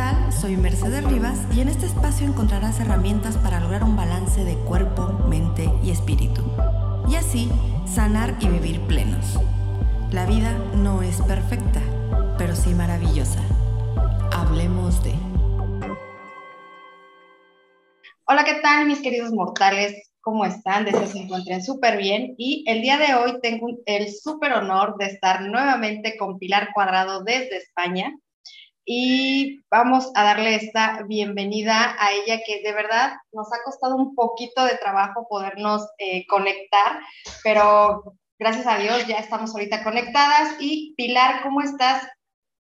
tal? Soy Mercedes Rivas y en este espacio encontrarás herramientas para lograr un balance de cuerpo, mente y espíritu. Y así, sanar y vivir plenos. La vida no es perfecta, pero sí maravillosa. Hablemos de... Hola, ¿qué tal mis queridos mortales? ¿Cómo están? Deseo se encuentren súper bien. Y el día de hoy tengo el súper honor de estar nuevamente con Pilar Cuadrado desde España y vamos a darle esta bienvenida a ella que de verdad nos ha costado un poquito de trabajo podernos eh, conectar, pero gracias a Dios ya estamos ahorita conectadas. Y Pilar, ¿cómo estás?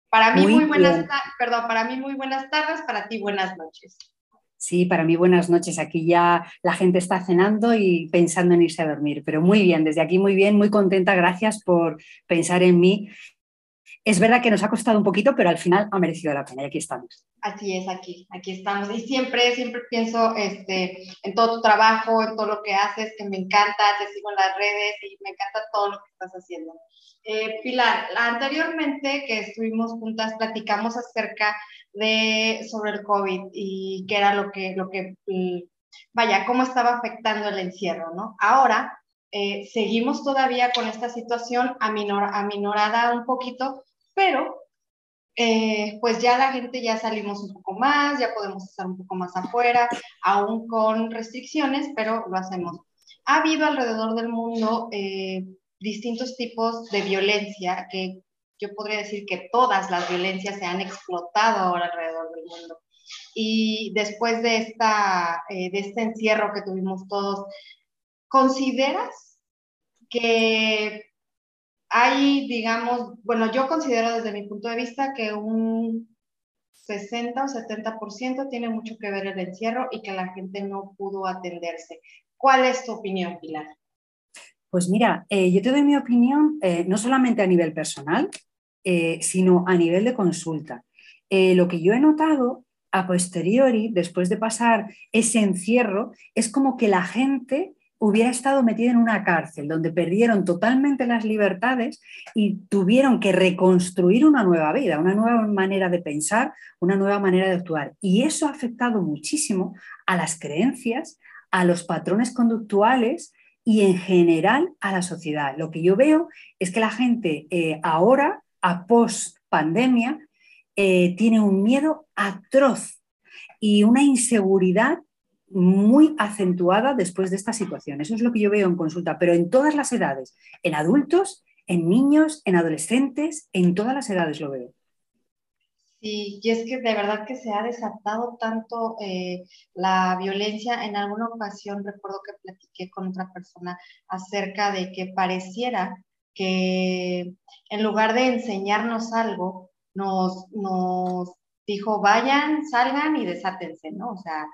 Para mí muy, buenas tardes, perdón, para mí muy buenas tardes, para ti buenas noches. Sí, para mí buenas noches. Aquí ya la gente está cenando y pensando en irse a dormir, pero muy bien, desde aquí muy bien, muy contenta. Gracias por pensar en mí es verdad que nos ha costado un poquito, pero al final ha merecido la pena y aquí estamos. Así es, aquí, aquí estamos. Y siempre, siempre pienso este, en todo tu trabajo, en todo lo que haces, que me encanta, te sigo en las redes y me encanta todo lo que estás haciendo. Eh, Pilar, anteriormente que estuvimos juntas, platicamos acerca de sobre el COVID y qué era lo que, lo que, mm, vaya, cómo estaba afectando el encierro, ¿no? Ahora eh, seguimos todavía con esta situación aminorada un poquito, pero eh, pues ya la gente ya salimos un poco más, ya podemos estar un poco más afuera, aún con restricciones, pero lo hacemos. Ha habido alrededor del mundo eh, distintos tipos de violencia que yo podría decir que todas las violencias se han explotado ahora alrededor del mundo. Y después de, esta, eh, de este encierro que tuvimos todos, ¿consideras que hay, digamos, bueno, yo considero desde mi punto de vista que un 60 o 70% tiene mucho que ver el encierro y que la gente no pudo atenderse. ¿Cuál es tu opinión, Pilar? Pues mira, eh, yo te doy mi opinión eh, no solamente a nivel personal, eh, sino a nivel de consulta. lo que yo he notado a posteriori, después de pasar ese encierro, es como que la gente hubiera estado metida en una cárcel donde perdieron totalmente las libertades y tuvieron que reconstruir una nueva vida, una nueva manera de pensar, una nueva manera de actuar. Y eso ha afectado muchísimo a las creencias, a los patrones conductuales y en general a la sociedad. Lo que yo veo es que la gente eh, ahora, a post pandemia, eh, tiene un miedo atroz y una inseguridad muy acentuada después de esta situación. Eso es lo que yo veo en consulta, pero en todas las edades, en adultos, en niños, en adolescentes, en todas las edades lo veo. Sí, y es que de verdad que se ha desatado tanto eh, la violencia. En alguna ocasión recuerdo que platiqué con otra persona acerca de que pareciera que en lugar de enseñarnos algo, nos, nos dijo, vayan, salgan y desátense, ¿no? O sea,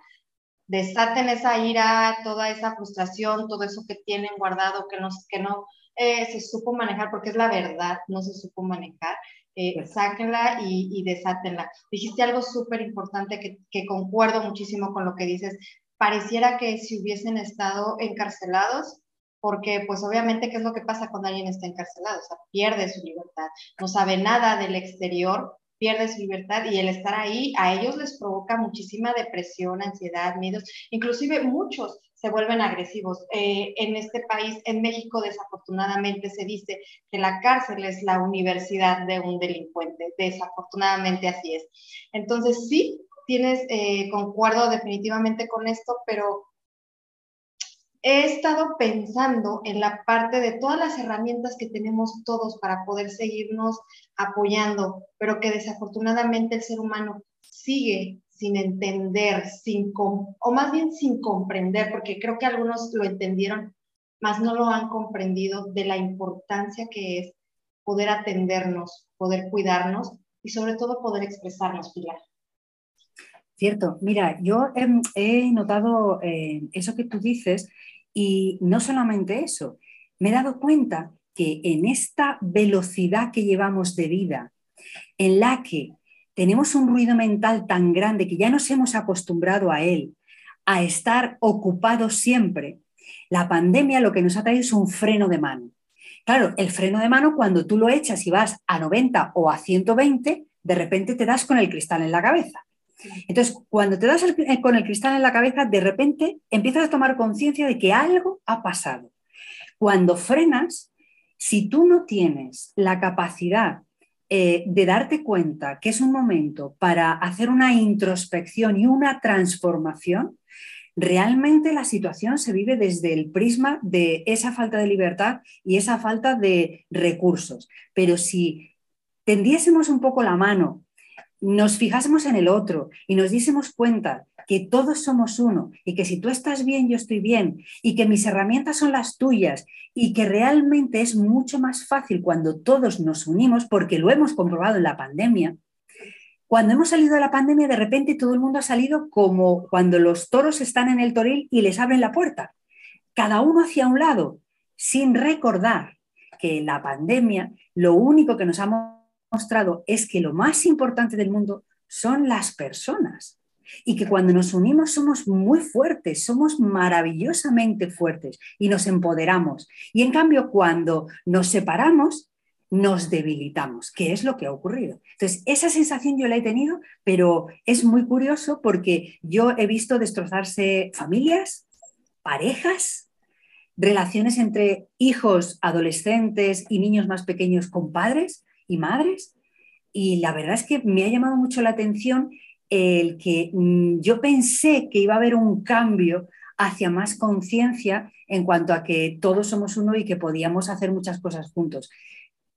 desaten esa ira, toda esa frustración, todo eso que tienen guardado, que no, que no eh, se supo manejar, porque es la verdad, no se supo manejar, eh, sáquenla y, y, desátenla. Dijiste algo súper importante que, que concuerdo muchísimo con lo que dices. Pareciera que si hubiesen estado encarcelados, porque pues obviamente, ¿qué es lo que pasa cuando alguien está encarcelado? O sea, pierde su libertad, no sabe nada del exterior, pierde su libertad y el estar ahí a ellos les provoca muchísima depresión, ansiedad, miedos, inclusive muchos se vuelven agresivos. Eh, en este país, en México, desafortunadamente se dice que la cárcel es la universidad de un delincuente. Desafortunadamente así es. Entonces, sí, tienes, eh, concuerdo definitivamente con esto, pero he estado pensando en la parte de todas las herramientas que tenemos todos para poder seguirnos apoyando, pero que desafortunadamente el ser humano sigue sin entender, sin o más bien sin comprender, porque creo que algunos lo entendieron, más no lo han comprendido de la importancia que es poder atendernos, poder cuidarnos y sobre todo poder expresarnos, Pilar. Cierto, mira, yo he, notado eh, eso que tú dices y no solamente eso, me he dado cuenta que en esta velocidad que llevamos de vida, en la que tenemos un ruido mental tan grande que ya nos hemos acostumbrado a él, a estar ocupados siempre, la pandemia lo que nos ha traído es un freno de mano. Claro, el freno de mano cuando tú lo echas y vas a 90 o a 120, de repente te das con el cristal en la cabeza. Entonces, cuando te das eh, con el cristal en la cabeza, de repente empiezas a tomar conciencia de que algo ha pasado. Cuando frenas, si tú no tienes la capacidad eh, de darte cuenta que es un momento para hacer una introspección y una transformación, realmente la situación se vive desde el prisma de esa falta de libertad y esa falta de recursos. Pero si tendiésemos un poco la mano, nos fijásemos en el otro y nos diésemos cuenta que todos somos uno y que si tú estás bien, yo estoy bien y que mis herramientas son las tuyas y que realmente es mucho más fácil cuando todos nos unimos, porque lo hemos comprobado en la pandemia. Cuando hemos salido de la pandemia, de repente todo el mundo ha salido como cuando los toros están en el toril y les abren la puerta, cada uno hacia un lado, sin recordar que la pandemia lo único que nos ha es que lo más importante del mundo son las personas y que cuando nos unimos somos muy fuertes, somos maravillosamente fuertes y nos empoderamos. Y en cambio, cuando nos separamos, nos debilitamos, que es lo que ha ocurrido. Entonces, esa sensación yo la he tenido, pero es muy curioso porque yo he visto destrozarse familias, parejas, relaciones entre hijos, adolescentes y niños más pequeños con padres y madres. Y la verdad es que me ha llamado mucho la atención el que mm, yo pensé que iba a haber un cambio hacia más conciencia en cuanto a que todos somos uno y que podíamos hacer muchas cosas juntos.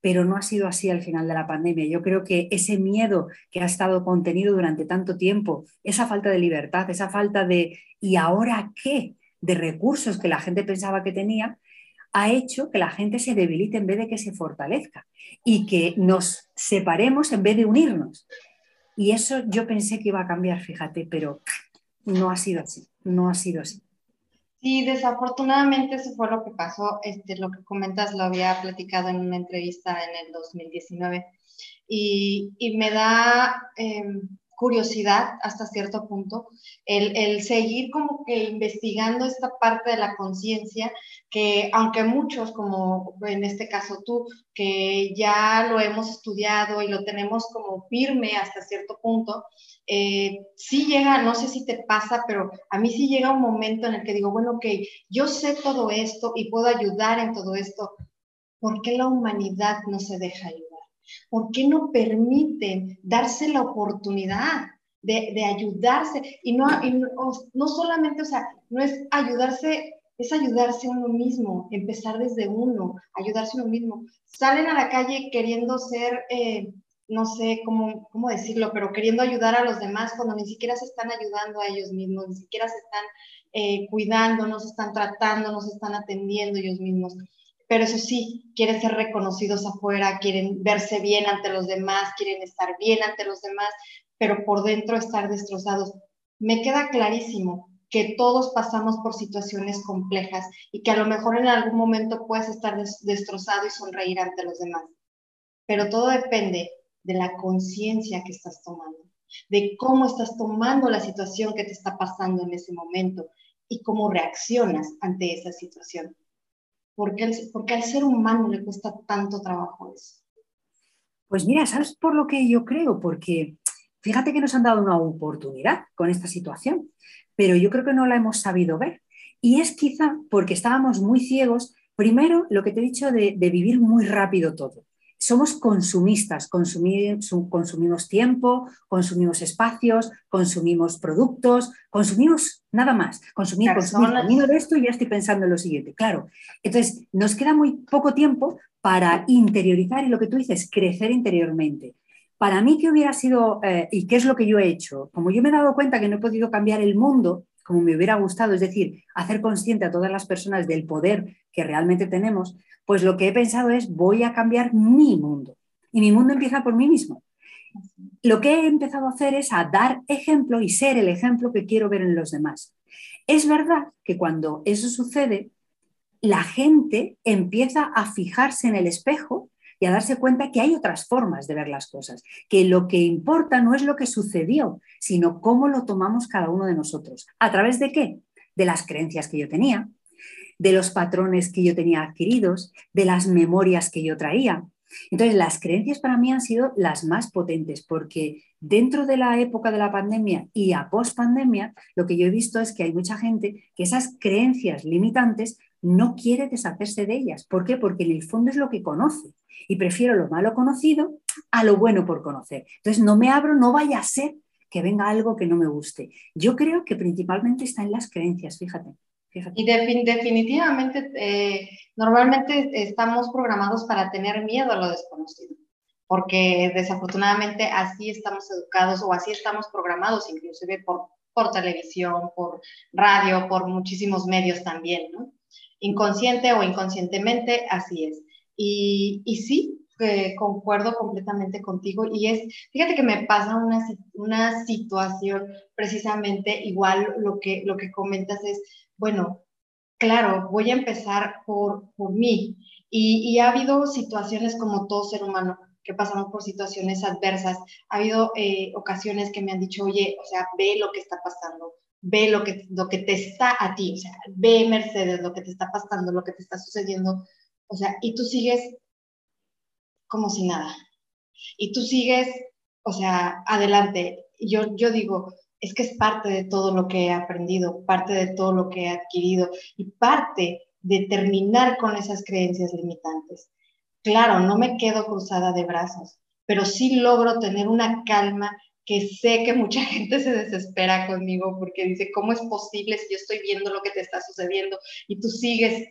Pero no ha sido así al final de la pandemia. Yo creo que ese miedo que ha estado contenido durante tanto tiempo, esa falta de libertad, esa falta de ¿y ahora qué? de recursos que la gente pensaba que tenía, ha hecho que la gente se debilite en vez de que se fortalezca y que nos separemos en vez de unirnos. Y eso yo pensé que iba a cambiar, fíjate, pero no ha sido así, no ha sido así. Sí, desafortunadamente eso fue lo que pasó. Este, lo que comentas lo había platicado en una entrevista en el 2019 y, y me da em, curiosidad hasta cierto punto, el, seguir como que investigando esta parte de la conciencia, que aunque muchos, como en este caso tú, que ya lo hemos estudiado y lo tenemos como firme hasta cierto punto, eh, sí llega, no sé si te pasa, pero a mí sí llega un momento en el que digo, bueno, ok, yo sé todo esto y puedo ayudar en todo esto, ¿por qué la humanidad no se deja ayudar? ¿Por qué no permiten darse la oportunidad de, ayudarse? Y no, no, solamente, o sea, no es ayudarse, es ayudarse uno mismo, empezar desde uno, ayudarse uno mismo. Salen a la calle queriendo ser, eh, no sé cómo, cómo decirlo, pero queriendo ayudar a los demás cuando ni siquiera se están ayudando a ellos mismos, ni siquiera se están eh, cuidando, no se están tratando, no se están atendiendo ellos mismos pero eso sí, quieren ser reconocidos afuera, quieren verse bien ante los demás, quieren estar bien ante los demás, pero por dentro estar destrozados. Me queda clarísimo que todos pasamos por situaciones complejas y que a lo mejor en algún momento puedes estar destrozado y sonreír ante los demás. Pero todo depende de la conciencia que estás tomando, de cómo estás tomando la situación que te está pasando en ese momento y cómo reaccionas ante esa situación. ¿Por qué, al ser humano le cuesta tanto trabajo eso? Pues mira, ¿sabes por lo que yo creo? Porque fíjate que nos han dado una oportunidad con esta situación, pero yo creo que no la hemos sabido ver. Y es quizá porque estábamos muy ciegos, primero lo que te he dicho de vivir muy rápido todo somos consumistas, consumimos tiempo, consumimos espacios, consumimos productos, consumimos nada más, consumir, consumir, termino de esto y ya estoy pensando en lo siguiente, claro. Entonces, nos queda muy poco tiempo para interiorizar y lo que tú dices, crecer interiormente. Para mí, ¿qué hubiera sido eh, y qué es lo que yo he hecho? Como yo me he dado cuenta que no he podido cambiar el mundo como me hubiera gustado, es decir, hacer consciente a todas las personas del poder que realmente tenemos, pues lo que he pensado es voy a cambiar mi mundo. Y mi mundo empieza por mí mismo. Lo que he empezado a hacer es a dar ejemplo y ser el ejemplo que quiero ver en los demás. Es verdad que cuando eso sucede, la gente empieza a fijarse en el espejo y a darse cuenta que hay otras formas de ver las cosas, que lo que importa no es lo que sucedió, sino cómo lo tomamos cada uno de nosotros. ¿A través de qué? De las creencias que yo tenía, de los patrones que yo tenía adquiridos, de las memorias que yo traía. Entonces, las creencias para mí han sido las más potentes porque dentro de la época de la pandemia y a post pandemia, lo que yo he visto es que hay mucha gente que esas creencias limitantes no quiere deshacerse de ellas. ¿Por qué? Porque en el fondo es lo que conoce y prefiero lo malo conocido a lo bueno por conocer. Entonces, no me abro, no vaya a ser que venga algo que no me guste. Yo creo que principalmente está en las creencias, fíjate. Y definitivamente, eh, normalmente estamos programados para tener miedo a lo desconocido, porque desafortunadamente así estamos educados o así estamos programados, inclusive por, por televisión, por radio, por muchísimos medios también, ¿no? Inconsciente o inconscientemente, así es. Y, y sí, concuerdo completamente contigo y es, fíjate que me pasa una, una situación precisamente igual lo que, lo que comentas es, bueno, claro, voy a empezar por, por mí y, y, ha habido situaciones como todo ser humano que pasamos por situaciones adversas, ha habido eh, ocasiones que me han dicho, oye, o sea, ve lo que está pasando, ve lo que, lo que te está a ti, o sea, ve Mercedes lo que te está pasando, lo que te está sucediendo, o sea, y tú sigues como si nada. Y tú sigues, o sea, adelante. Yo, yo digo, es que es parte de todo lo que he aprendido, parte de todo lo que he adquirido y parte de terminar con esas creencias limitantes. Claro, no me quedo cruzada de brazos, pero sí logro tener una calma que sé que mucha gente se desespera conmigo porque dice, ¿cómo es posible si yo estoy viendo lo que te está sucediendo y tú sigues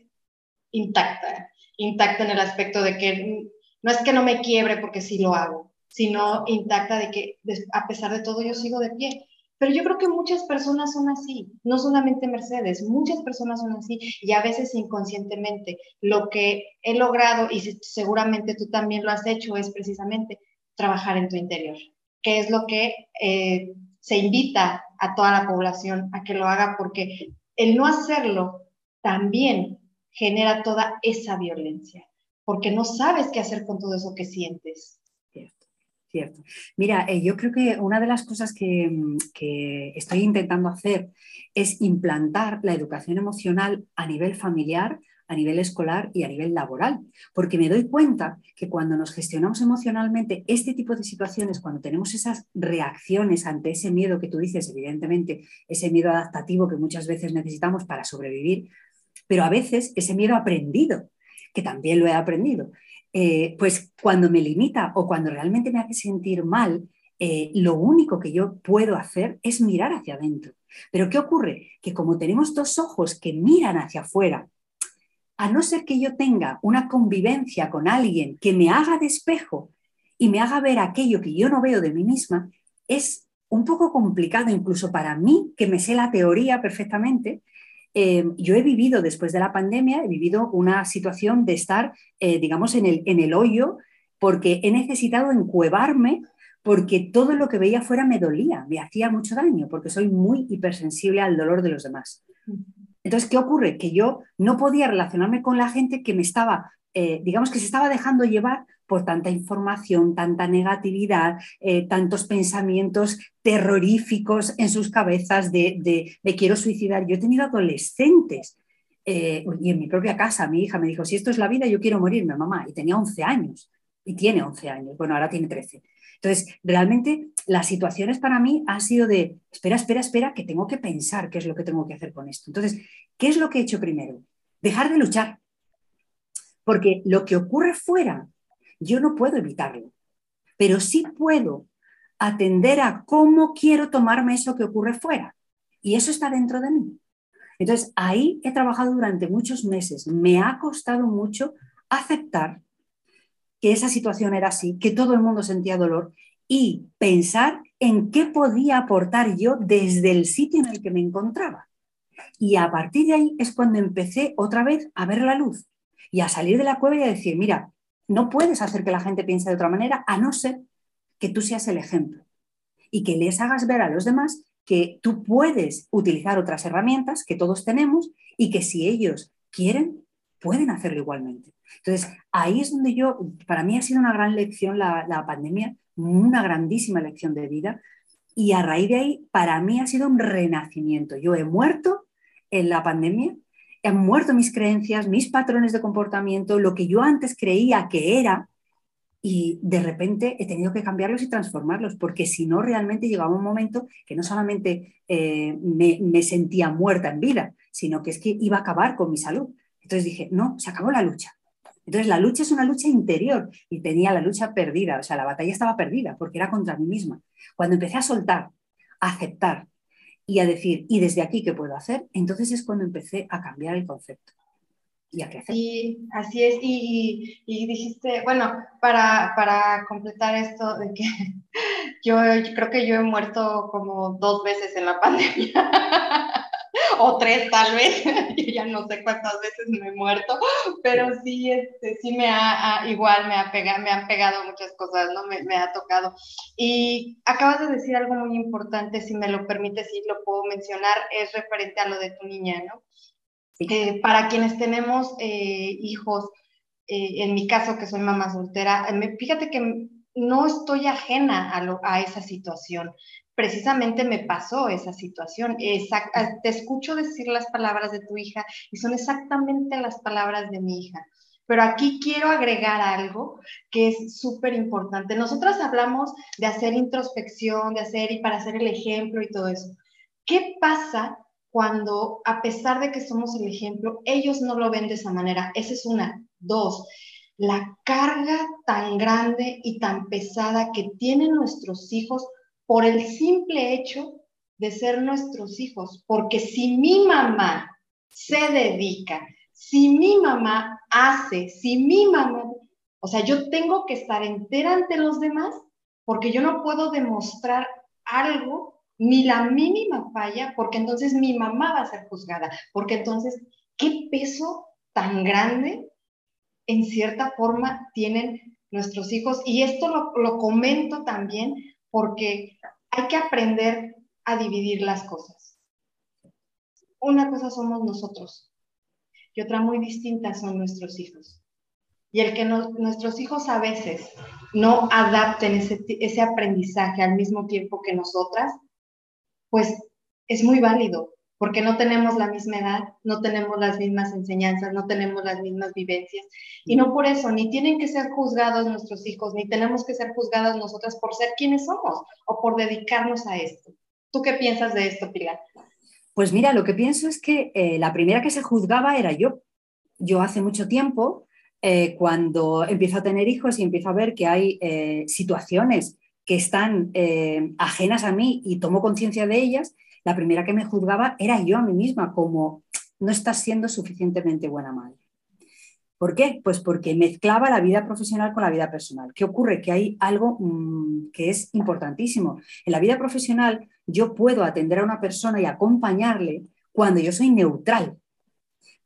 intacta, intacta en el aspecto de que no es que no me quiebre porque sí lo hago, sino intacta de que a pesar de todo yo sigo de pie. Pero yo creo que muchas personas son así, no solamente Mercedes, muchas personas son así y a veces inconscientemente. Lo que he logrado, y seguramente tú también lo has hecho, es precisamente trabajar en tu interior, que es lo que eh, se invita a toda la población a que lo haga, porque el no hacerlo también genera toda esa violencia porque no sabes qué hacer con todo eso que sientes. Cierto, cierto. Mira, eh, yo creo que una de las cosas que, que estoy intentando hacer es implantar la educación emocional a nivel familiar, a nivel escolar y a nivel laboral, porque me doy cuenta que cuando nos gestionamos emocionalmente este tipo de situaciones, cuando tenemos esas reacciones ante ese miedo que tú dices, evidentemente, ese miedo adaptativo que muchas veces necesitamos para sobrevivir, pero a veces ese miedo aprendido, que también lo he aprendido, eh, pues cuando me limita o cuando realmente me hace sentir mal, eh, lo único que yo puedo hacer es mirar hacia adentro. Pero ¿qué ocurre? Que como tenemos dos ojos que miran hacia afuera, a no ser que yo tenga una convivencia con alguien que me haga de espejo y me haga ver aquello que yo no veo de mí misma, es un poco complicado incluso para mí, que me sé la teoría perfectamente, eh, yo he vivido después de la pandemia, he vivido una situación de estar, eh, digamos, en el, en el hoyo, porque he necesitado encuevarme, porque todo lo que veía fuera me dolía, me hacía mucho daño, porque soy muy hipersensible al dolor de los demás. Entonces, ¿qué ocurre? Que yo no podía relacionarme con la gente que me estaba, eh, digamos, que se estaba dejando llevar por tanta información, tanta negatividad, eh, tantos pensamientos terroríficos en sus cabezas de, me quiero suicidar. Yo he tenido adolescentes eh, y en mi propia casa mi hija me dijo, si esto es la vida, yo quiero morirme, mamá. Y tenía 11 años y tiene 11 años. Bueno, ahora tiene 13. Entonces, realmente las situaciones para mí han sido de, espera, espera, espera, que tengo que pensar qué es lo que tengo que hacer con esto. Entonces, ¿qué es lo que he hecho primero? Dejar de luchar. Porque lo que ocurre fuera yo no puedo evitarlo, pero sí puedo atender a cómo quiero tomarme eso que ocurre fuera. Y eso está dentro de mí. Entonces, ahí he trabajado durante muchos meses. Me ha costado mucho aceptar que esa situación era así, que todo el mundo sentía dolor y pensar en qué podía aportar yo desde el sitio en el que me encontraba. Y a partir de ahí es cuando empecé otra vez a ver la luz y a salir de la cueva y a decir, mira, no puedes hacer que la gente piense de otra manera a no ser que tú seas el ejemplo y que les hagas ver a los demás que tú puedes utilizar otras herramientas que todos tenemos y que si ellos quieren, pueden hacerlo igualmente. Entonces, ahí es donde yo, para mí ha sido una gran lección la, pandemia, una grandísima lección de vida y a raíz de ahí, para mí ha sido un renacimiento. Yo he muerto en la pandemia han muerto mis creencias, mis patrones de comportamiento, lo que yo antes creía que era, y de repente he tenido que cambiarlos y transformarlos, porque si no, realmente llegaba un momento que no solamente eh, me, me, sentía muerta en vida, sino que es que iba a acabar con mi salud. Entonces dije, no, se acabó la lucha. Entonces la lucha es una lucha interior y tenía la lucha perdida, o sea, la batalla estaba perdida porque era contra mí misma. Cuando empecé a soltar, a aceptar y a decir, ¿y desde aquí qué puedo hacer? Entonces es cuando empecé a cambiar el concepto y a crecer. Así es, y, y, dijiste, bueno, para, para, completar esto de que yo, yo, creo que yo he muerto como dos veces en la pandemia. o tres tal vez, yo ya no sé cuántas veces me he muerto, pero sí, este, sí me ha, igual me, ha pegado, me han pegado muchas cosas, ¿no? Me, me, ha tocado. Y acabas de decir algo muy importante, si me lo permites, si lo puedo mencionar, es referente a lo de tu niña, ¿no? Eh, para quienes tenemos eh, hijos, eh, en mi caso que soy mamá soltera, fíjate que no estoy ajena a, lo, a, esa situación. Precisamente me pasó esa situación. te escucho decir las palabras de tu hija y son exactamente las palabras de mi hija. Pero aquí quiero agregar algo que es súper importante. Nosotras hablamos de hacer introspección, de hacer y para hacer el ejemplo y todo eso. ¿Qué pasa cuando, a pesar de que somos el ejemplo, ellos no lo ven de esa manera. Esa es una. Dos, la carga tan grande y tan pesada que tienen nuestros hijos por el simple hecho de ser nuestros hijos. Porque si mi mamá se dedica, si mi mamá hace, si mi mamá, o sea, yo tengo que estar entera ante los demás porque yo no puedo demostrar algo ni la mínima falla, porque entonces mi mamá va a ser juzgada, porque entonces, ¿qué peso tan grande en cierta forma tienen nuestros hijos? Y esto lo, lo comento también porque hay que aprender a dividir las cosas. Una cosa somos nosotros y otra muy distinta son nuestros hijos. Y el que nuestros hijos a veces no adapten ese, ese aprendizaje al mismo tiempo que nosotras, pues es muy válido, porque no tenemos la misma edad, no tenemos las mismas enseñanzas, no tenemos las mismas vivencias. Y no por eso, ni tienen que ser juzgados nuestros hijos, ni tenemos que ser juzgadas nosotras por ser quienes somos o por dedicarnos a esto. ¿Tú qué piensas de esto, Pilar? Pues mira, lo que pienso es que eh, la primera que se juzgaba era yo. Yo hace mucho tiempo, eh, cuando empiezo a tener hijos y empiezo a ver que hay eh, situaciones que están ajenas a mí y tomo conciencia de ellas, la primera que me juzgaba era yo a mí misma, como no estás siendo suficientemente buena madre. ¿Por qué? Pues porque mezclaba la vida profesional con la vida personal. ¿Qué ocurre? Que hay algo mm, que es importantísimo. En la vida profesional yo puedo atender a una persona y acompañarle cuando yo soy neutral.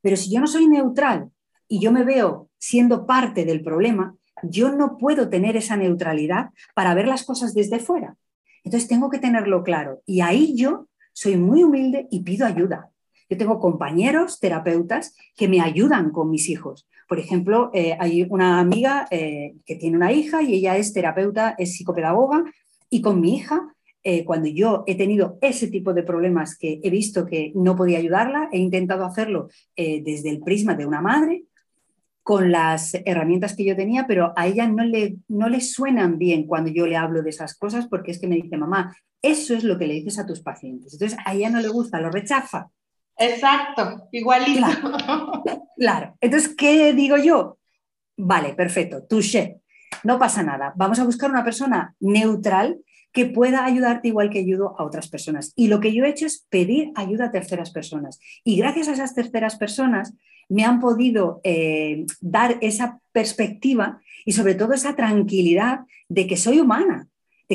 Pero si yo no soy neutral y yo me veo siendo parte del problema, yo no puedo tener esa neutralidad para ver las cosas desde fuera. Entonces tengo que tenerlo claro. Y ahí yo soy muy humilde y pido ayuda. Yo tengo compañeros terapeutas que me ayudan con mis hijos. Por ejemplo, eh, hay una amiga eh, que tiene una hija y ella es terapeuta, es psicopedagoga, y con mi hija, eh, cuando yo he tenido ese tipo de problemas que he visto que no podía ayudarla, he intentado hacerlo desde el prisma de una madre, con las herramientas que yo tenía, pero a ella no le, no le suenan bien cuando yo le hablo de esas cosas porque es que me dice, mamá, eso es lo que le dices a tus pacientes. Entonces a ella no le gusta, lo rechaza. Exacto, igualito. Claro. Entonces, ¿qué digo yo? Vale, perfecto, touché. No pasa nada. Vamos a buscar una persona neutral que pueda ayudarte igual que ayudo a otras personas. Y lo que yo he hecho es pedir ayuda a terceras personas. Y gracias a esas terceras personas me han podido eh, dar esa perspectiva y sobre todo esa tranquilidad de que soy humana,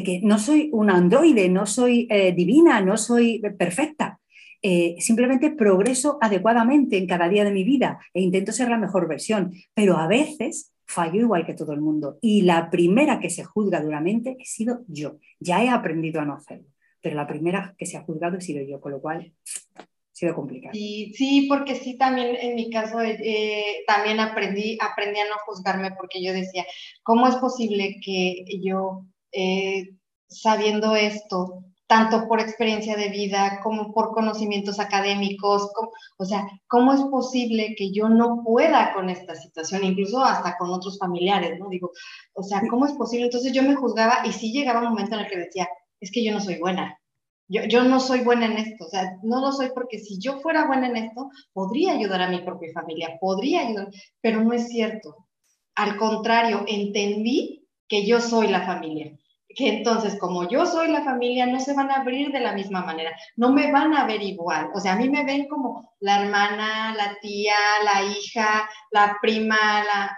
que no soy un androide, no soy eh, divina, no soy perfecta. Eh, simplemente progreso adecuadamente en cada día de mi vida e intento ser la mejor versión, pero a veces fallo igual que todo el mundo. Y la primera que se juzga duramente he sido yo. Ya he aprendido a no hacerlo, pero la primera que se ha juzgado he sido yo, con lo cual ha sido complicado. Sí, sí, porque sí, también en mi caso eh, también aprendí, aprendí a no juzgarme porque yo decía, ¿cómo es posible que yo, eh, sabiendo esto, tanto por experiencia de vida como por conocimientos académicos, o sea, ¿cómo es posible que yo no pueda con esta situación, incluso hasta con otros familiares, ¿no? Digo, o sea, ¿cómo es posible? Entonces yo me juzgaba y sí llegaba un momento en el que decía, es que yo no soy buena, yo, yo, no soy buena en esto, o sea, no lo soy porque si yo fuera buena en esto, podría ayudar a mi propia familia, podría ayudar, pero no es cierto. Al contrario, entendí que yo soy la familia que entonces como yo soy la familia, no se van a abrir de la misma manera, no me van a ver igual, o sea, a mí me ven como la hermana, la tía, la hija, la prima, la,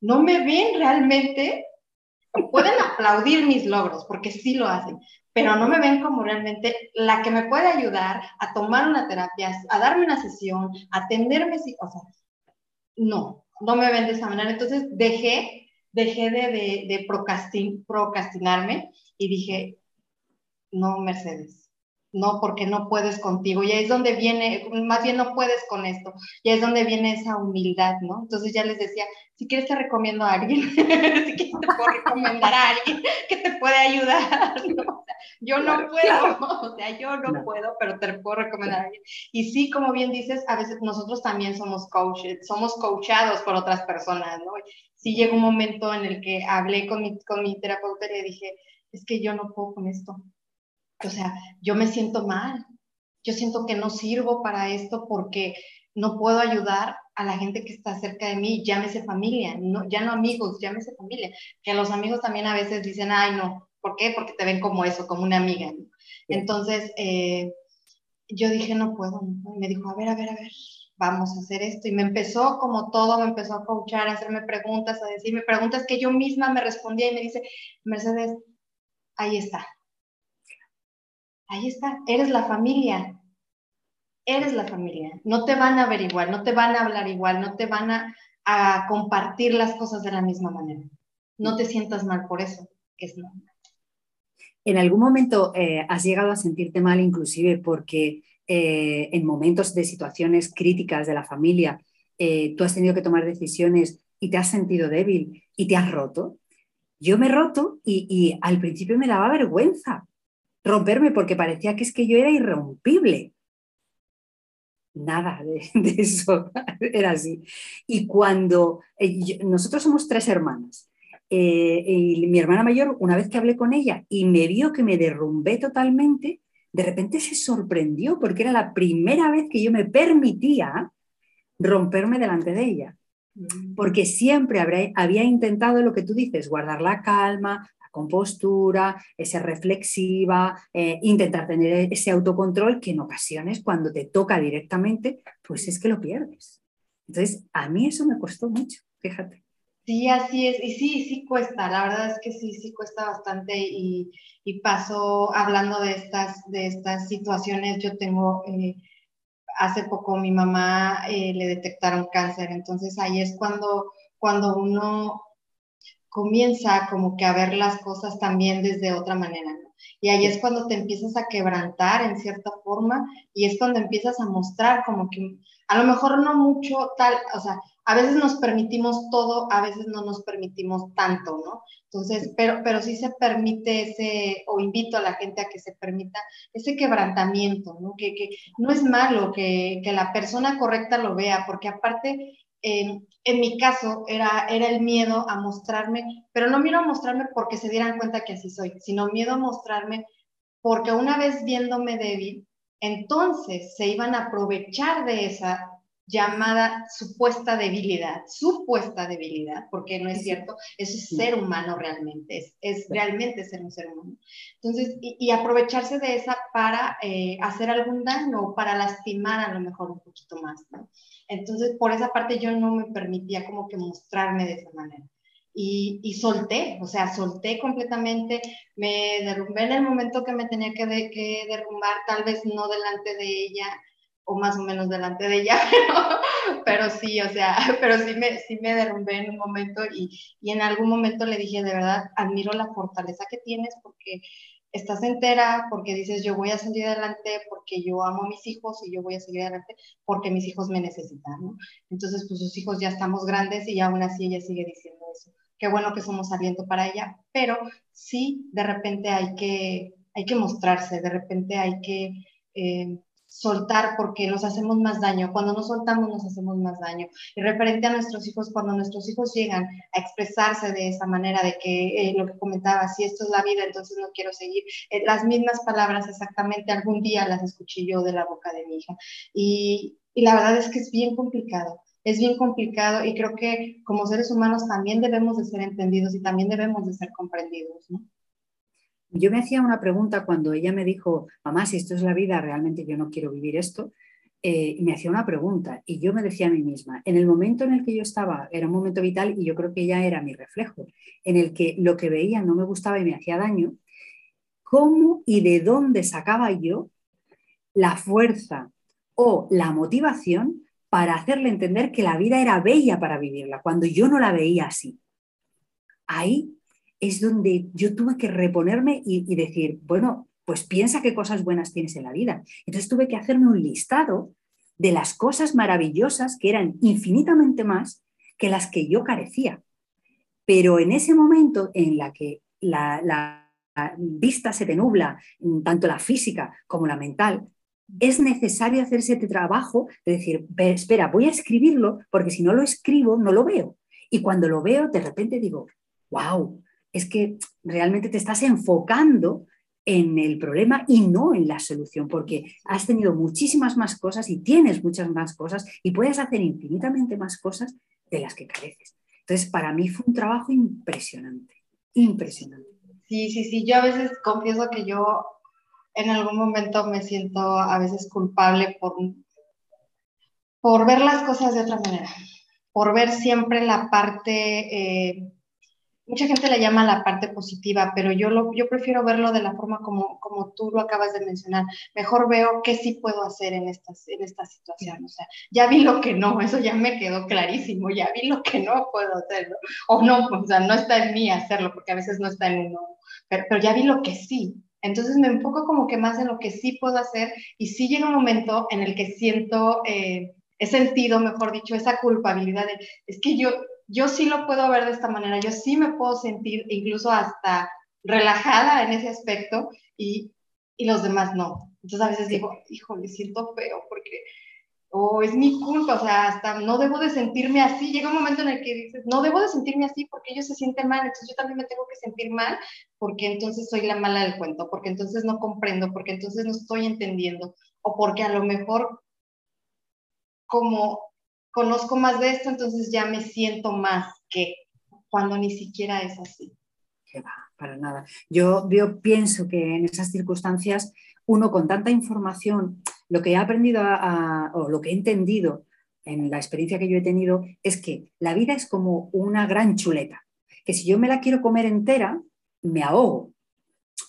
no me ven realmente, pueden aplaudir mis logros, porque sí lo hacen, pero no me ven como realmente la que me puede ayudar a tomar una terapia, a darme una sesión, a atenderme, o sea, no, no me ven de esa manera, entonces dejé dejé de, de, procrastinarme y dije, no, Mercedes, no, porque no puedes contigo. Y ahí es donde viene, más bien no puedes con esto. Y ahí es donde viene esa humildad, ¿no? Entonces ya les decía, si quieres te recomiendo a alguien, si quieres te puedo recomendar a alguien que te puede ayudar. yo no puedo, o sea, yo no, puedo, pero te puedo recomendar a alguien. Y sí, como bien dices, a veces nosotros también somos coaches, somos coachados por otras personas, ¿no? Sí llegó un momento en el que hablé con mi, con mi terapeuta y le dije, es que yo no puedo con esto. O sea, yo me siento mal. Yo siento que no sirvo para esto porque no puedo ayudar a la gente que está cerca de mí, llámese familia, no, ya no amigos, llámese familia. Que los amigos también a veces dicen, ay, no, ¿por qué? Porque te ven como eso, como una amiga. Entonces, eh, yo dije, no puedo. me dijo, a ver, a ver, a ver, vamos a hacer esto. Y me empezó, como todo, me empezó a coachar, a hacerme preguntas, a decirme preguntas que yo misma me respondía y me dice, Mercedes, ahí está. Ahí está, eres la familia. Eres la familia. No te van a ver igual, no te van a hablar igual, no te van a, compartir las cosas de la misma manera. No te sientas mal por eso, es normal. ¿En algún momento eh, has llegado a sentirte mal inclusive porque eh, en momentos de situaciones críticas de la familia, eh, tú has tenido que tomar decisiones y te has sentido débil y te has roto. Yo me he roto y, al principio me daba vergüenza romperme porque parecía que es que yo era irrompible. Nada de, eso era así. Y cuando eh, nosotros somos tres hermanas, y mi hermana mayor, una vez que hablé con ella y me vio que me derrumbé totalmente, de repente se sorprendió porque era la primera vez que yo me permitía romperme delante de ella. Mm. Porque siempre había intentado lo que tú dices, guardar la calma, la compostura, ser reflexiva, eh, intentar tener ese autocontrol que en ocasiones cuando te toca directamente, pues es que lo pierdes. Entonces, a mí eso me costó mucho, fíjate. Sí, así es. Y sí, sí cuesta. La verdad es que sí, sí cuesta bastante. Y, y paso hablando de estas, de estas situaciones. Yo tengo, eh, hace poco mi mamá eh, le detectaron cáncer. Entonces ahí es cuando, cuando uno comienza como que a ver las cosas también desde otra manera. Y ahí es cuando te empiezas a quebrantar en cierta forma y es cuando empiezas a mostrar como que a lo mejor no mucho tal, o sea, a veces nos permitimos todo, a veces no nos permitimos tanto, ¿no? Entonces, pero, pero sí se permite ese, o invito a la gente a que se permita ese quebrantamiento, ¿no? Que, que no es malo que, que, la persona correcta lo vea, porque aparte, en mi caso, era, era el miedo a mostrarme, pero no miedo a mostrarme porque se dieran cuenta que así soy, sino miedo a mostrarme porque una vez viéndome débil, entonces se iban a aprovechar de esa llamada supuesta debilidad, supuesta debilidad, porque no es cierto, eso es ser humano realmente, es, es realmente ser un ser humano. Entonces, y, aprovecharse de esa para eh, hacer algún daño, para lastimar a lo mejor un poquito más, ¿no? Entonces, por esa parte yo no me permitía como que mostrarme de esa manera. Y, y, solté, o sea, solté completamente, me derrumbé en el momento que me tenía que, que derrumbar, tal vez no delante de ella, o más o menos delante de ella, pero, sí, o sea, pero sí me, sí me derrumbé en un momento y, y, en algún momento le dije, de verdad, admiro la fortaleza que tienes porque estás entera, porque dices, yo voy a salir adelante, porque yo amo a mis hijos y yo voy a seguir adelante, porque mis hijos me necesitan, ¿no? Entonces, pues sus hijos ya estamos grandes y aún así ella sigue diciendo eso. Qué bueno que somos aliento para ella, pero sí, de repente hay que hay que mostrarse, de repente hay que eh, soltar porque nos hacemos más daño. Cuando no soltamos nos hacemos más daño. Y referente a nuestros hijos, cuando nuestros hijos llegan a expresarse de esa manera, de que eh, lo que comentaba, si esto es la vida, entonces no quiero seguir, eh, las mismas palabras exactamente algún día las escuché yo de la boca de mi hija. Y, y la verdad es que es bien complicado. Es bien complicado y creo que como seres humanos también debemos de ser entendidos y también debemos de ser comprendidos, ¿no? Yo me hacía una pregunta cuando ella me dijo, mamá, si esto es la vida, realmente yo no quiero vivir esto. Eh, me hacía una pregunta y yo me decía a mí misma, en el momento en el que yo estaba, era un momento vital y yo creo que ella era mi reflejo, en el que lo que veía no me gustaba y me hacía daño, ¿cómo y de dónde sacaba yo la fuerza o la motivación para hacerle entender que la vida era bella para vivirla, cuando yo no la veía así? Ahí es donde yo tuve que reponerme y, decir, bueno, pues piensa qué cosas buenas tienes en la vida. Entonces tuve que hacerme un listado de las cosas maravillosas que eran infinitamente más que las que yo carecía. Pero en ese momento en la que la, vista se te nubla, tanto la física como la mental, es necesario hacer ese trabajo de decir, espera, voy a escribirlo porque si no lo escribo no lo veo. Y cuando lo veo, de repente digo, wow, es que realmente te estás enfocando en el problema y no en la solución, porque has tenido muchísimas más cosas y tienes muchas más cosas y puedes hacer infinitamente más cosas de las que careces. Entonces, para mí fue un trabajo impresionante, impresionante. Sí, sí, sí, yo a veces confieso que yo en algún momento me siento a veces culpable por, por ver las cosas de otra manera, por ver siempre la parte... Eh, mucha gente le llama la parte positiva, pero yo, lo, yo prefiero verlo de la forma como, como tú lo acabas de mencionar. Mejor veo qué sí puedo hacer en, estas, en esta situación. O sea, ya vi lo que no, eso ya me quedó clarísimo, ya vi lo que no puedo hacer, O no, o sea, no está en mí hacerlo, porque a veces no está en uno, pero, pero ya vi lo que sí. Entonces me enfoco como que más en lo que sí puedo hacer y sí llega un momento en el que siento... Eh, he sentido, mejor dicho, esa culpabilidad de, es que yo, yo sí lo puedo ver de esta manera, yo sí me puedo sentir incluso hasta relajada en ese aspecto y, y los demás no. Entonces a veces digo, híjole, siento feo porque, o oh, es mi culpa, o sea, hasta no debo de sentirme así. Llega un momento en el que dices, no debo de sentirme así porque ellos se sienten mal, entonces yo también me tengo que sentir mal porque entonces soy la mala del cuento, porque entonces no comprendo, porque entonces no estoy entendiendo, o porque a lo mejor como conozco más de esto, entonces ya me siento más que cuando ni siquiera es así. Que va, para nada. Yo, pienso que en esas circunstancias uno con tanta información, lo que he aprendido o lo que he entendido en la experiencia que yo he tenido es que la vida es como una gran chuleta, que si yo me la quiero comer entera, me ahogo.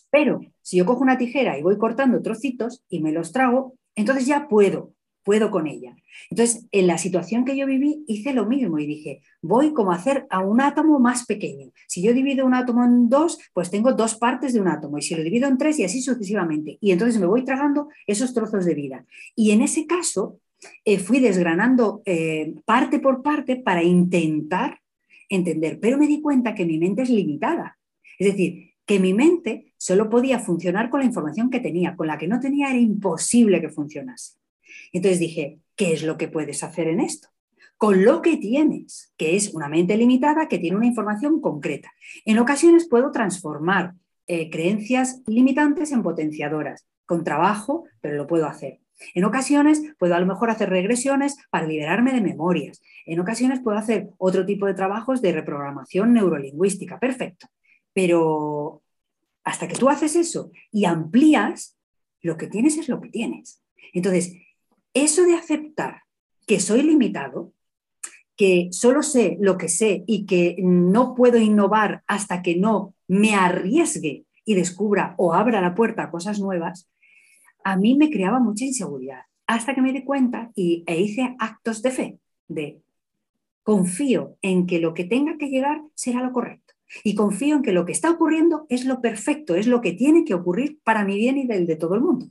Pero si yo cojo una tijera y voy cortando trocitos y me los trago, entonces ya puedo puedo con ella. Entonces, en la situación que yo viví, hice lo mismo y dije, voy como a hacer a un átomo más pequeño. Si yo divido un átomo en dos, pues tengo dos partes de un átomo y si lo divido en tres y así sucesivamente. Y entonces me voy tragando esos trozos de vida. Y en ese caso, eh, fui desgranando eh, parte por parte para intentar entender, pero me di cuenta que mi mente es limitada. Es decir, que mi mente solo podía funcionar con la información que tenía, con la que no tenía era imposible que funcionase. Entonces dije, ¿qué es lo que puedes hacer en esto? Con lo que tienes, que es una mente limitada que tiene una información concreta. En ocasiones puedo transformar eh, creencias limitantes en potenciadoras, con trabajo, pero lo puedo hacer. En ocasiones puedo a lo mejor hacer regresiones para liberarme de memorias. En ocasiones puedo hacer otro tipo de trabajos de reprogramación neurolingüística. Perfecto. Pero hasta que tú haces eso y amplías, lo que tienes es lo que tienes. Entonces, eso de aceptar que soy limitado, que solo sé lo que sé y que no puedo innovar hasta que no me arriesgue y descubra o abra la puerta a cosas nuevas, a mí me creaba mucha inseguridad. Hasta que me di cuenta y, e hice actos de fe, de confío en que lo que tenga que llegar será lo correcto. Y confío en que lo que está ocurriendo es lo perfecto, es lo que tiene que ocurrir para mi bien y del de todo el mundo.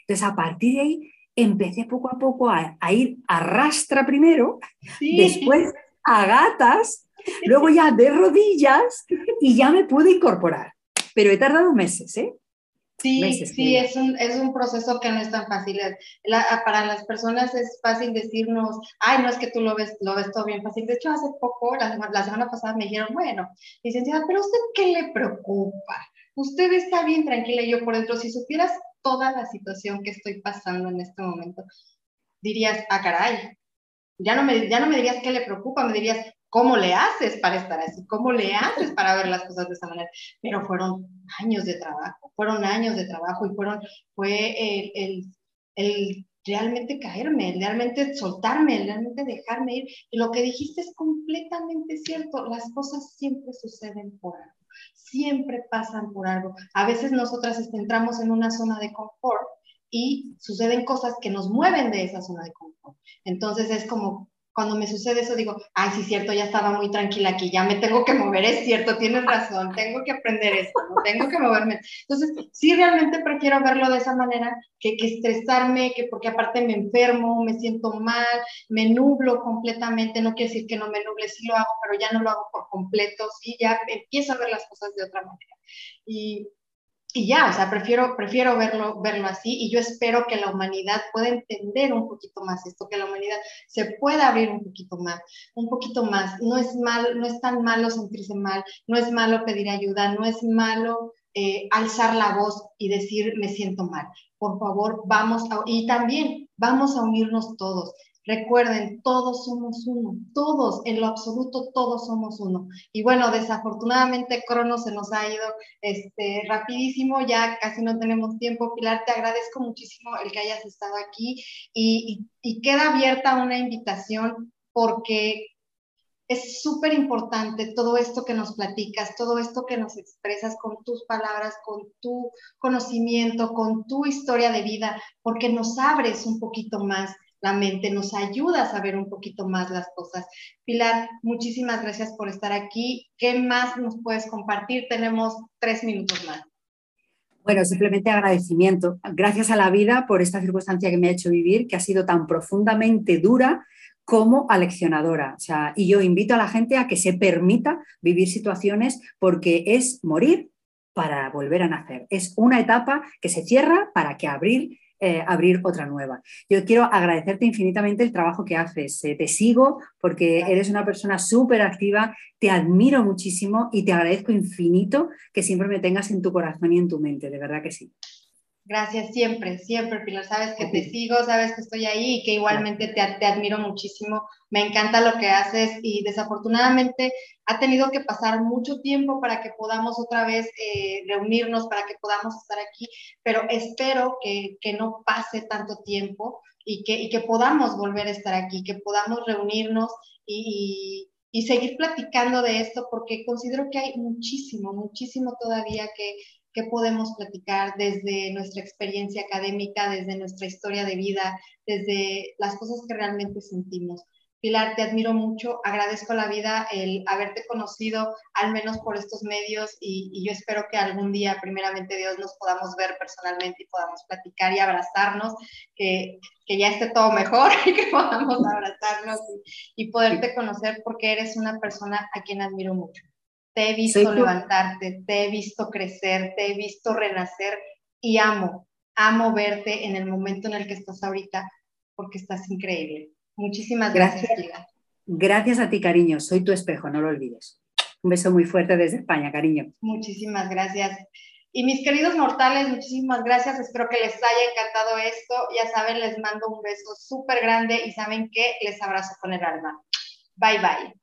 Entonces, a partir de ahí, empecé poco a poco a, ir a rastra primero, después a gatas, luego ya de rodillas y ya me pude incorporar. Pero he tardado meses, ¿eh? Sí, sí, es un, es un proceso que no es tan fácil. para las personas es fácil decirnos, ay, no es que tú lo ves, lo ves todo bien fácil. De hecho, hace poco, la, la semana pasada me dijeron, bueno, licenciada, pero ¿usted qué le preocupa? Usted está bien tranquila y yo por dentro, si supieras toda la situación que estoy pasando en este momento, dirías, ah, caray, ya no me, ya no me dirías qué le preocupa, me dirías, ¿Cómo le haces para estar así? ¿Cómo le haces para ver las cosas de esa manera? Pero fueron años de trabajo, fueron años de trabajo y fueron, fue el, el, el realmente caerme, realmente soltarme, realmente dejarme ir. Y lo que dijiste es completamente cierto, las cosas siempre suceden por algo, siempre pasan por algo. A veces nosotras entramos en una zona de confort y suceden cosas que nos mueven de esa zona de confort. Entonces es como, cuando me sucede eso digo, ay, sí, cierto, ya estaba muy tranquila aquí, ya me tengo que mover, es cierto, tienes razón, tengo que aprender esto, ¿no? tengo que moverme. Entonces, sí, realmente prefiero verlo de esa manera que, que estresarme, que porque aparte me enfermo, me siento mal, me nublo completamente, no quiere decir que no me nuble, sí lo hago, pero ya no lo hago por completo, sí, ya empiezo a ver las cosas de otra manera. Y y ya, o sea, prefiero, prefiero verlo, verlo así y yo espero que la humanidad pueda entender un poquito más esto, que la humanidad se pueda abrir un poquito más, un poquito más. No es mal, no es tan malo sentirse mal, no es malo pedir ayuda, no es malo eh, alzar la voz y decir me siento mal. Por favor, vamos a, y también vamos a unirnos todos. Recuerden, todos somos uno, todos, en lo absoluto, todos somos uno. Y bueno, desafortunadamente Crono se nos ha ido este, rapidísimo, ya casi no tenemos tiempo. Pilar, te agradezco muchísimo el que hayas estado aquí y, y queda abierta una invitación porque es súper importante todo esto que nos platicas, todo esto que nos expresas con tus palabras, con tu conocimiento, con tu historia de vida, porque nos abres un poquito más la mente, nos ayuda a saber un poquito más las cosas. Pilar, muchísimas gracias por estar aquí. ¿Qué más nos puedes compartir? Tenemos tres minutos más. Bueno, simplemente agradecimiento. Gracias a la vida por esta circunstancia que me ha hecho vivir, que ha sido tan profundamente dura como aleccionadora. Y yo invito a la gente a que se permita vivir situaciones porque es morir para volver a nacer. Es una etapa que se cierra para que abrir eh, abrir otra nueva. Yo quiero agradecerte infinitamente el trabajo que haces. Eh, te sigo porque eres una persona súper activa, te admiro muchísimo y te agradezco infinito que siempre me tengas en tu corazón y en tu mente, de verdad que sí. Gracias, siempre, siempre, Pilar. Sabes que te sigo, sabes que estoy ahí y que igualmente te, te, admiro muchísimo. Me encanta lo que haces y desafortunadamente ha tenido que pasar mucho tiempo para que podamos otra vez eh, reunirnos, para que podamos estar aquí, pero espero que, que no pase tanto tiempo y que, y que, podamos volver a estar aquí, que podamos reunirnos y, y, y seguir platicando de esto, porque considero que hay muchísimo, muchísimo todavía que qué podemos platicar desde nuestra experiencia académica, desde nuestra historia de vida, desde las cosas que realmente sentimos. Pilar, te admiro mucho, agradezco a la vida el haberte conocido, al menos por estos medios, y, yo espero que algún día, primeramente Dios, nos podamos ver personalmente y podamos platicar y abrazarnos, que, que ya esté todo mejor y que podamos abrazarnos y, y poderte conocer porque eres una persona a quien admiro mucho. Te he visto levantarte, te he visto crecer, te he visto renacer y amo, amo verte en el momento en el que estás ahorita porque estás increíble. Muchísimas gracias, gracias Gracias a ti, cariño. Soy tu espejo, no lo olvides. Un beso muy fuerte desde España, cariño. Muchísimas gracias. Y mis queridos mortales, muchísimas gracias. Espero que les haya encantado esto. Ya saben, les mando un beso súper grande y saben que les abrazo con el alma. Bye bye.